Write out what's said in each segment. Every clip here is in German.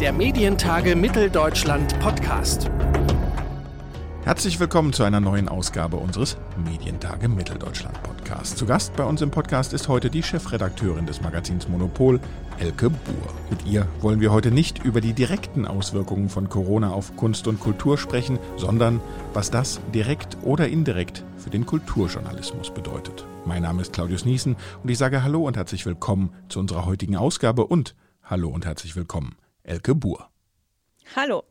der Medientage Mitteldeutschland Podcast. Herzlich willkommen zu einer neuen Ausgabe unseres Medientage Mitteldeutschland Podcasts. Zu Gast bei uns im Podcast ist heute die Chefredakteurin des Magazins Monopol, Elke Buhr. Mit ihr wollen wir heute nicht über die direkten Auswirkungen von Corona auf Kunst und Kultur sprechen, sondern was das direkt oder indirekt für den Kulturjournalismus bedeutet. Mein Name ist Claudius Niesen und ich sage Hallo und herzlich willkommen zu unserer heutigen Ausgabe und Hallo und herzlich willkommen, Elke Buhr. Hallo.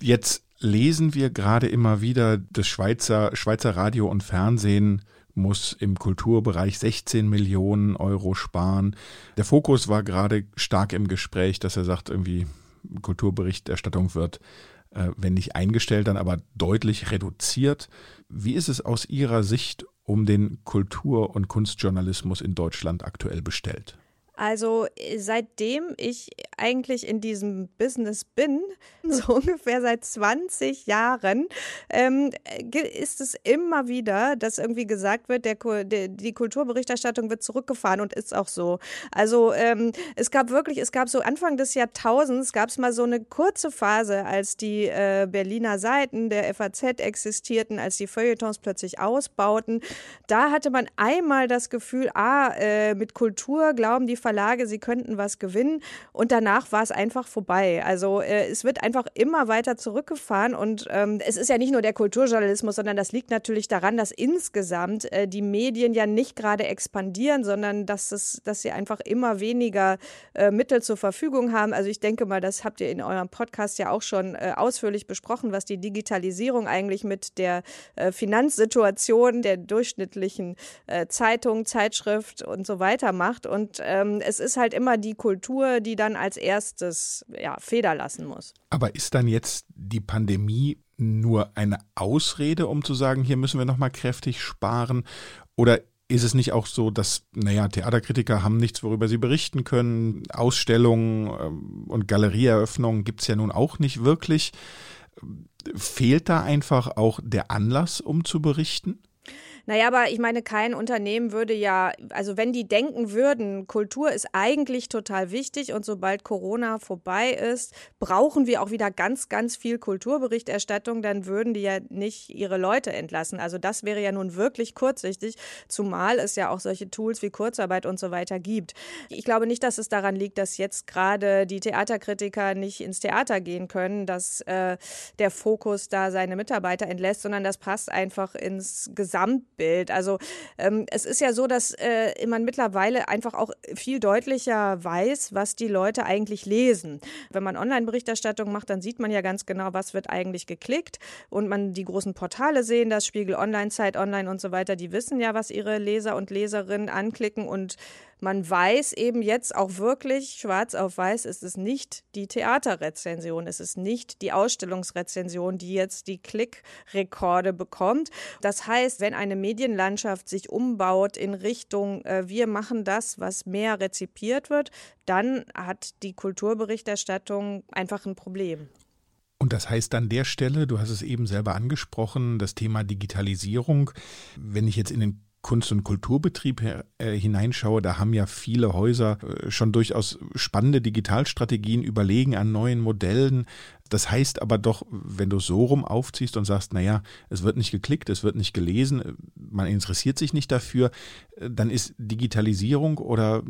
Jetzt lesen wir gerade immer wieder, das Schweizer, Schweizer Radio und Fernsehen muss im Kulturbereich 16 Millionen Euro sparen. Der Fokus war gerade stark im Gespräch, dass er sagt, irgendwie Kulturberichterstattung wird, äh, wenn nicht eingestellt, dann aber deutlich reduziert. Wie ist es aus Ihrer Sicht um den Kultur- und Kunstjournalismus in Deutschland aktuell bestellt? Also äh, seitdem ich eigentlich in diesem Business bin, so ungefähr seit 20 Jahren, ähm, ist es immer wieder, dass irgendwie gesagt wird, der, die Kulturberichterstattung wird zurückgefahren und ist auch so. Also ähm, es gab wirklich, es gab so Anfang des Jahrtausends, gab es mal so eine kurze Phase, als die äh, Berliner Seiten der FAZ existierten, als die Feuilletons plötzlich ausbauten. Da hatte man einmal das Gefühl, ah, äh, mit Kultur glauben die Verlage, sie könnten was gewinnen. Und danach war es einfach vorbei. Also äh, es wird einfach immer weiter zurückgefahren. Und ähm, es ist ja nicht nur der Kulturjournalismus, sondern das liegt natürlich daran, dass insgesamt äh, die Medien ja nicht gerade expandieren, sondern dass, es, dass sie einfach immer weniger äh, Mittel zur Verfügung haben. Also ich denke mal, das habt ihr in eurem Podcast ja auch schon äh, ausführlich besprochen, was die Digitalisierung eigentlich mit der äh, Finanzsituation der durchschnittlichen äh, Zeitung, Zeitschrift und so weiter macht. Und ähm, ähm, es ist halt immer die Kultur, die dann als erstes ja, Feder lassen muss. Aber ist dann jetzt die Pandemie nur eine Ausrede, um zu sagen, hier müssen wir nochmal kräftig sparen? Oder ist es nicht auch so, dass, naja, Theaterkritiker haben nichts, worüber sie berichten können? Ausstellungen ähm, und Galerieeröffnungen gibt es ja nun auch nicht wirklich. Fehlt da einfach auch der Anlass, um zu berichten? Naja, aber ich meine, kein Unternehmen würde ja, also wenn die denken würden, Kultur ist eigentlich total wichtig und sobald Corona vorbei ist, brauchen wir auch wieder ganz, ganz viel Kulturberichterstattung, dann würden die ja nicht ihre Leute entlassen. Also das wäre ja nun wirklich kurzsichtig, zumal es ja auch solche Tools wie Kurzarbeit und so weiter gibt. Ich glaube nicht, dass es daran liegt, dass jetzt gerade die Theaterkritiker nicht ins Theater gehen können, dass äh, der Fokus da seine Mitarbeiter entlässt, sondern das passt einfach ins Gesamt Bild. Also ähm, es ist ja so, dass äh, man mittlerweile einfach auch viel deutlicher weiß, was die Leute eigentlich lesen. Wenn man Online-Berichterstattung macht, dann sieht man ja ganz genau, was wird eigentlich geklickt. Und man die großen Portale sehen, das Spiegel Online, Zeit Online und so weiter, die wissen ja, was ihre Leser und Leserinnen anklicken und man weiß eben jetzt auch wirklich, schwarz auf weiß, ist es nicht die Theaterrezension, es ist nicht die Ausstellungsrezension, die jetzt die Klickrekorde bekommt. Das heißt, wenn eine Medienlandschaft sich umbaut in Richtung, äh, wir machen das, was mehr rezipiert wird, dann hat die Kulturberichterstattung einfach ein Problem. Und das heißt an der Stelle, du hast es eben selber angesprochen, das Thema Digitalisierung. Wenn ich jetzt in den Kunst- und Kulturbetrieb äh, hineinschaue, da haben ja viele Häuser äh, schon durchaus spannende Digitalstrategien überlegen an neuen Modellen. Das heißt aber doch, wenn du so rum aufziehst und sagst, naja, es wird nicht geklickt, es wird nicht gelesen, man interessiert sich nicht dafür, äh, dann ist Digitalisierung oder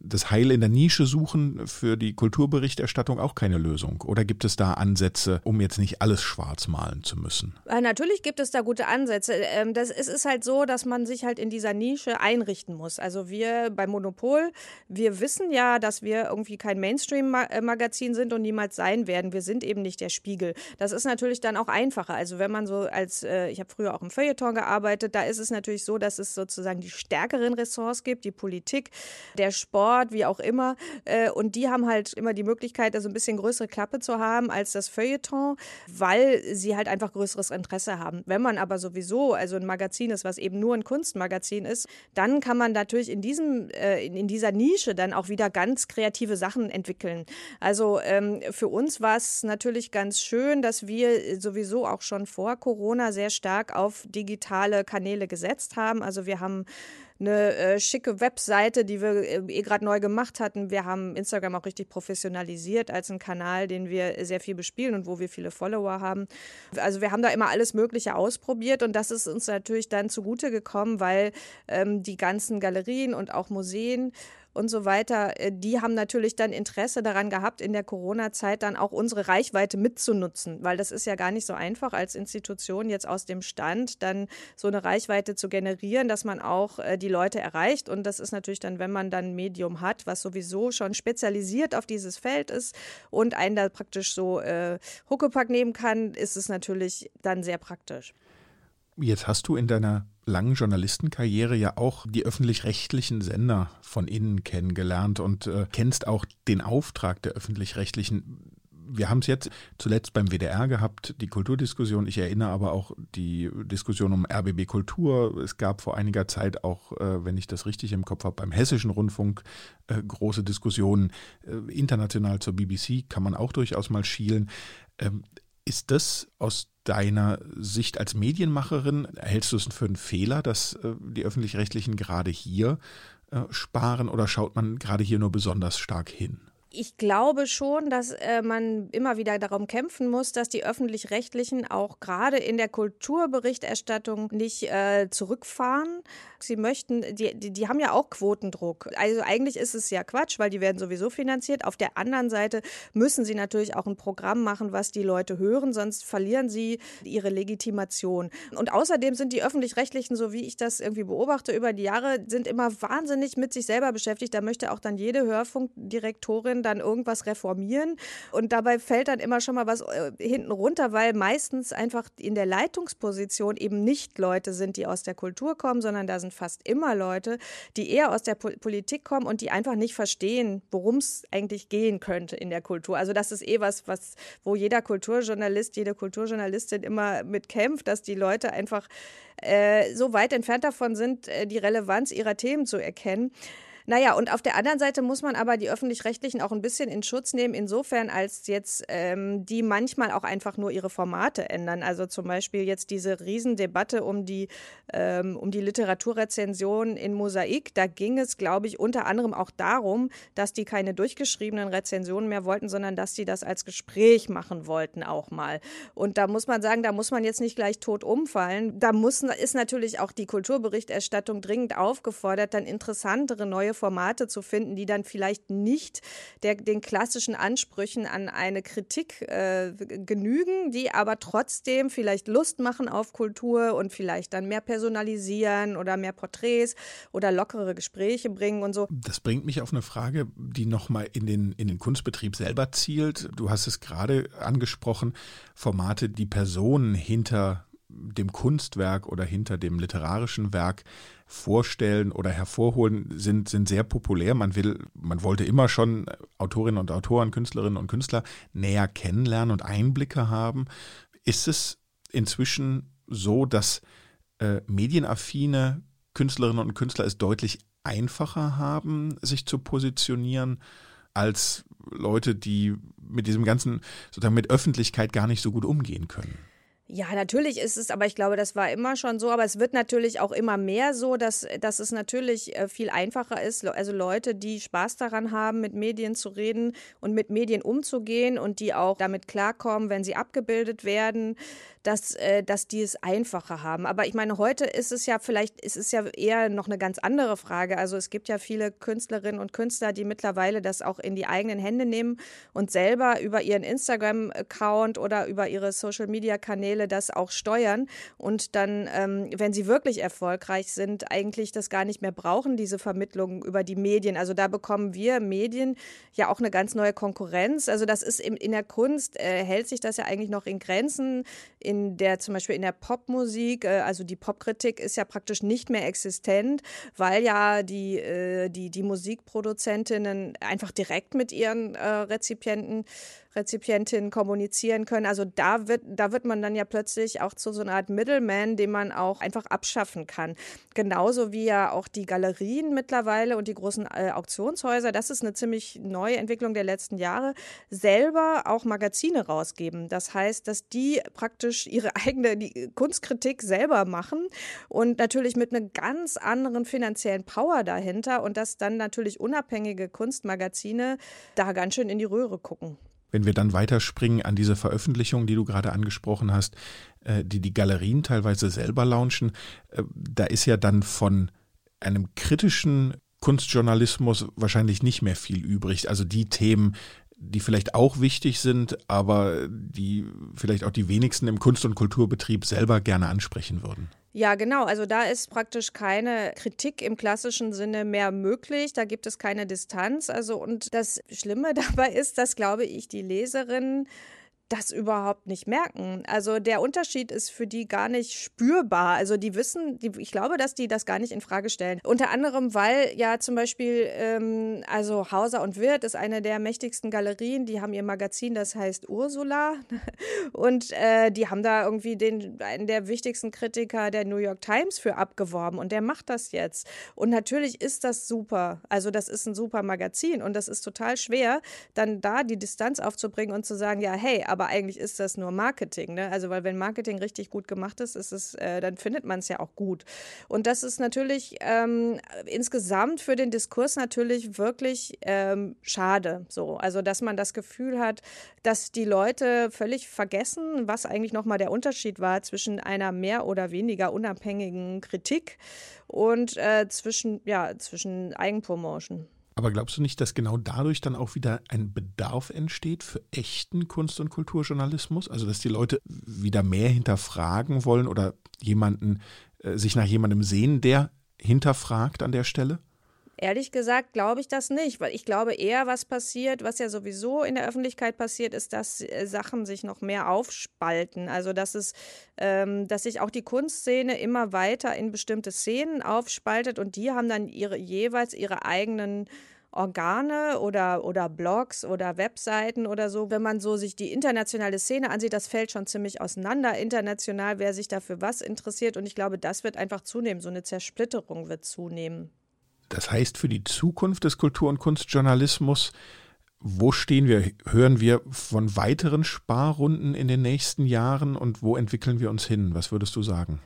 das Heil in der Nische suchen für die Kulturberichterstattung auch keine Lösung? Oder gibt es da Ansätze, um jetzt nicht alles schwarz malen zu müssen? Äh, natürlich gibt es da gute Ansätze. Ähm, das, es ist halt so, dass man sich halt in dieser Nische einrichten muss. Also wir beim Monopol, wir wissen ja, dass wir irgendwie kein Mainstream-Magazin sind und niemals sein werden. Wir sind eben nicht der Spiegel. Das ist natürlich dann auch einfacher. Also wenn man so als, äh, ich habe früher auch im Feuilleton gearbeitet, da ist es natürlich so, dass es sozusagen die stärkeren Ressorts gibt, die Politik, der Sport, Sport, wie auch immer. Äh, und die haben halt immer die Möglichkeit, also ein bisschen größere Klappe zu haben als das Feuilleton, weil sie halt einfach größeres Interesse haben. Wenn man aber sowieso, also ein Magazin ist, was eben nur ein Kunstmagazin ist, dann kann man natürlich in diesem, äh, in dieser Nische dann auch wieder ganz kreative Sachen entwickeln. Also ähm, für uns war es natürlich ganz schön, dass wir sowieso auch schon vor Corona sehr stark auf digitale Kanäle gesetzt haben. Also wir haben eine äh, schicke Webseite, die wir äh, eh gerade neu gemacht hatten. Wir haben Instagram auch richtig professionalisiert als einen Kanal, den wir sehr viel bespielen und wo wir viele Follower haben. Also wir haben da immer alles Mögliche ausprobiert und das ist uns natürlich dann zugute gekommen, weil ähm, die ganzen Galerien und auch Museen und so weiter, äh, die haben natürlich dann Interesse daran gehabt, in der Corona-Zeit dann auch unsere Reichweite mitzunutzen, weil das ist ja gar nicht so einfach als Institution jetzt aus dem Stand dann so eine Reichweite zu generieren, dass man auch äh, die Leute erreicht. Und das ist natürlich dann, wenn man dann ein Medium hat, was sowieso schon spezialisiert auf dieses Feld ist und einen da praktisch so äh, Huckepack nehmen kann, ist es natürlich dann sehr praktisch. Jetzt hast du in deiner langen Journalistenkarriere ja auch die öffentlich-rechtlichen Sender von innen kennengelernt und äh, kennst auch den Auftrag der öffentlich-rechtlichen. Wir haben es jetzt zuletzt beim WDR gehabt, die Kulturdiskussion. Ich erinnere aber auch die Diskussion um RBB Kultur. Es gab vor einiger Zeit auch, äh, wenn ich das richtig im Kopf habe, beim Hessischen Rundfunk äh, große Diskussionen. Äh, international zur BBC kann man auch durchaus mal schielen. Ähm, ist das aus deiner Sicht als Medienmacherin, hältst du es für einen Fehler, dass äh, die öffentlich-rechtlichen gerade hier äh, sparen oder schaut man gerade hier nur besonders stark hin? Ich glaube schon, dass äh, man immer wieder darum kämpfen muss, dass die öffentlich-rechtlichen auch gerade in der Kulturberichterstattung nicht äh, zurückfahren. Sie möchten, die, die, die, haben ja auch Quotendruck. Also eigentlich ist es ja Quatsch, weil die werden sowieso finanziert. Auf der anderen Seite müssen sie natürlich auch ein Programm machen, was die Leute hören, sonst verlieren sie ihre Legitimation. Und außerdem sind die öffentlich-rechtlichen, so wie ich das irgendwie beobachte über die Jahre, sind immer wahnsinnig mit sich selber beschäftigt. Da möchte auch dann jede Hörfunkdirektorin dann irgendwas reformieren. Und dabei fällt dann immer schon mal was äh, hinten runter, weil meistens einfach in der Leitungsposition eben nicht Leute sind, die aus der Kultur kommen, sondern da sind fast immer Leute, die eher aus der po Politik kommen und die einfach nicht verstehen, worum es eigentlich gehen könnte in der Kultur. Also das ist eh was, was, wo jeder Kulturjournalist, jede Kulturjournalistin immer mit kämpft, dass die Leute einfach äh, so weit entfernt davon sind, äh, die Relevanz ihrer Themen zu erkennen. Naja, und auf der anderen Seite muss man aber die öffentlich-rechtlichen auch ein bisschen in Schutz nehmen, insofern als jetzt ähm, die manchmal auch einfach nur ihre Formate ändern. Also zum Beispiel jetzt diese Riesendebatte um die, ähm, um die Literaturrezension in Mosaik. Da ging es, glaube ich, unter anderem auch darum, dass die keine durchgeschriebenen Rezensionen mehr wollten, sondern dass die das als Gespräch machen wollten auch mal. Und da muss man sagen, da muss man jetzt nicht gleich tot umfallen. Da muss, ist natürlich auch die Kulturberichterstattung dringend aufgefordert, dann interessantere neue Formate zu finden, die dann vielleicht nicht der, den klassischen Ansprüchen an eine Kritik äh, genügen, die aber trotzdem vielleicht Lust machen auf Kultur und vielleicht dann mehr personalisieren oder mehr Porträts oder lockere Gespräche bringen und so. Das bringt mich auf eine Frage, die nochmal in den, in den Kunstbetrieb selber zielt. Du hast es gerade angesprochen, Formate, die Personen hinter dem Kunstwerk oder hinter dem literarischen Werk vorstellen oder hervorholen, sind, sind sehr populär. Man will, man wollte immer schon Autorinnen und Autoren, Künstlerinnen und Künstler näher kennenlernen und Einblicke haben. Ist es inzwischen so, dass äh, medienaffine Künstlerinnen und Künstler es deutlich einfacher haben, sich zu positionieren, als Leute, die mit diesem ganzen, sozusagen mit Öffentlichkeit gar nicht so gut umgehen können? Ja, natürlich ist es, aber ich glaube, das war immer schon so. Aber es wird natürlich auch immer mehr so, dass, dass es natürlich äh, viel einfacher ist. Also Leute, die Spaß daran haben, mit Medien zu reden und mit Medien umzugehen und die auch damit klarkommen, wenn sie abgebildet werden, dass, äh, dass die es einfacher haben. Aber ich meine, heute ist es ja vielleicht, ist es ja eher noch eine ganz andere Frage. Also es gibt ja viele Künstlerinnen und Künstler, die mittlerweile das auch in die eigenen Hände nehmen und selber über ihren Instagram-Account oder über ihre Social-Media-Kanäle Kanäle das auch steuern und dann, ähm, wenn sie wirklich erfolgreich sind, eigentlich das gar nicht mehr brauchen, diese Vermittlung über die Medien. Also da bekommen wir Medien ja auch eine ganz neue Konkurrenz. Also das ist in, in der Kunst, äh, hält sich das ja eigentlich noch in Grenzen. In der, zum Beispiel in der Popmusik, äh, also die Popkritik ist ja praktisch nicht mehr existent, weil ja die, äh, die, die Musikproduzentinnen einfach direkt mit ihren äh, Rezipienten Rezipientinnen kommunizieren können. Also da wird, da wird man dann ja plötzlich auch zu so einer Art Middleman, den man auch einfach abschaffen kann. Genauso wie ja auch die Galerien mittlerweile und die großen äh, Auktionshäuser, das ist eine ziemlich neue Entwicklung der letzten Jahre, selber auch Magazine rausgeben. Das heißt, dass die praktisch ihre eigene die Kunstkritik selber machen und natürlich mit einer ganz anderen finanziellen Power dahinter und dass dann natürlich unabhängige Kunstmagazine da ganz schön in die Röhre gucken. Wenn wir dann weiterspringen an diese Veröffentlichung, die du gerade angesprochen hast, äh, die die Galerien teilweise selber launchen, äh, da ist ja dann von einem kritischen Kunstjournalismus wahrscheinlich nicht mehr viel übrig. Also die Themen, die vielleicht auch wichtig sind, aber die vielleicht auch die wenigsten im Kunst- und Kulturbetrieb selber gerne ansprechen würden. Ja, genau. Also da ist praktisch keine Kritik im klassischen Sinne mehr möglich. Da gibt es keine Distanz. Also und das Schlimme dabei ist, dass, glaube ich, die Leserinnen das überhaupt nicht merken. Also der Unterschied ist für die gar nicht spürbar. Also die wissen, die, ich glaube, dass die das gar nicht in Frage stellen. Unter anderem, weil ja zum Beispiel, ähm, also Hauser und Wirth ist eine der mächtigsten Galerien. Die haben ihr Magazin, das heißt Ursula. Und äh, die haben da irgendwie den, einen der wichtigsten Kritiker der New York Times für abgeworben. Und der macht das jetzt. Und natürlich ist das super. Also das ist ein super Magazin. Und das ist total schwer, dann da die Distanz aufzubringen und zu sagen, ja, hey, aber aber eigentlich ist das nur Marketing. Ne? Also, weil wenn Marketing richtig gut gemacht ist, ist es, äh, dann findet man es ja auch gut. Und das ist natürlich ähm, insgesamt für den Diskurs natürlich wirklich ähm, schade. So, also dass man das Gefühl hat, dass die Leute völlig vergessen, was eigentlich nochmal der Unterschied war zwischen einer mehr oder weniger unabhängigen Kritik und äh, zwischen, ja, zwischen Eigenpromotion. Aber glaubst du nicht, dass genau dadurch dann auch wieder ein Bedarf entsteht für echten Kunst- und Kulturjournalismus? Also, dass die Leute wieder mehr hinterfragen wollen oder jemanden, äh, sich nach jemandem sehen, der hinterfragt an der Stelle? Ehrlich gesagt glaube ich das nicht, weil ich glaube eher, was passiert, was ja sowieso in der Öffentlichkeit passiert, ist, dass äh, Sachen sich noch mehr aufspalten. Also dass es, ähm, dass sich auch die Kunstszene immer weiter in bestimmte Szenen aufspaltet und die haben dann ihre jeweils ihre eigenen Organe oder, oder Blogs oder Webseiten oder so. Wenn man so sich die internationale Szene ansieht, das fällt schon ziemlich auseinander international, wer sich dafür was interessiert. Und ich glaube, das wird einfach zunehmen. So eine Zersplitterung wird zunehmen. Das heißt, für die Zukunft des Kultur- und Kunstjournalismus, wo stehen wir? Hören wir von weiteren Sparrunden in den nächsten Jahren und wo entwickeln wir uns hin? Was würdest du sagen?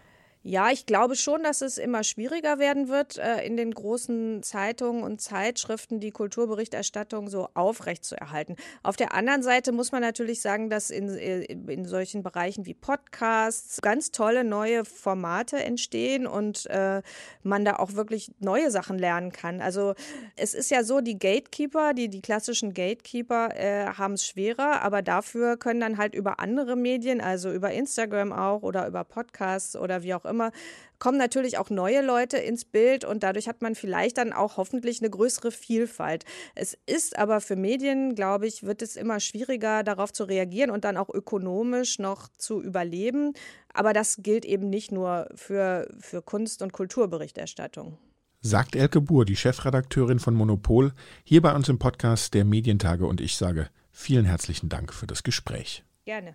Ja, ich glaube schon, dass es immer schwieriger werden wird, äh, in den großen Zeitungen und Zeitschriften die Kulturberichterstattung so aufrechtzuerhalten. Auf der anderen Seite muss man natürlich sagen, dass in, äh, in solchen Bereichen wie Podcasts ganz tolle neue Formate entstehen und äh, man da auch wirklich neue Sachen lernen kann. Also es ist ja so, die Gatekeeper, die, die klassischen Gatekeeper äh, haben es schwerer, aber dafür können dann halt über andere Medien, also über Instagram auch oder über Podcasts oder wie auch immer, immer, kommen natürlich auch neue Leute ins Bild und dadurch hat man vielleicht dann auch hoffentlich eine größere Vielfalt. Es ist aber für Medien, glaube ich, wird es immer schwieriger, darauf zu reagieren und dann auch ökonomisch noch zu überleben. Aber das gilt eben nicht nur für, für Kunst- und Kulturberichterstattung. Sagt Elke Buhr, die Chefredakteurin von Monopol, hier bei uns im Podcast der Medientage und ich sage vielen herzlichen Dank für das Gespräch. Gerne.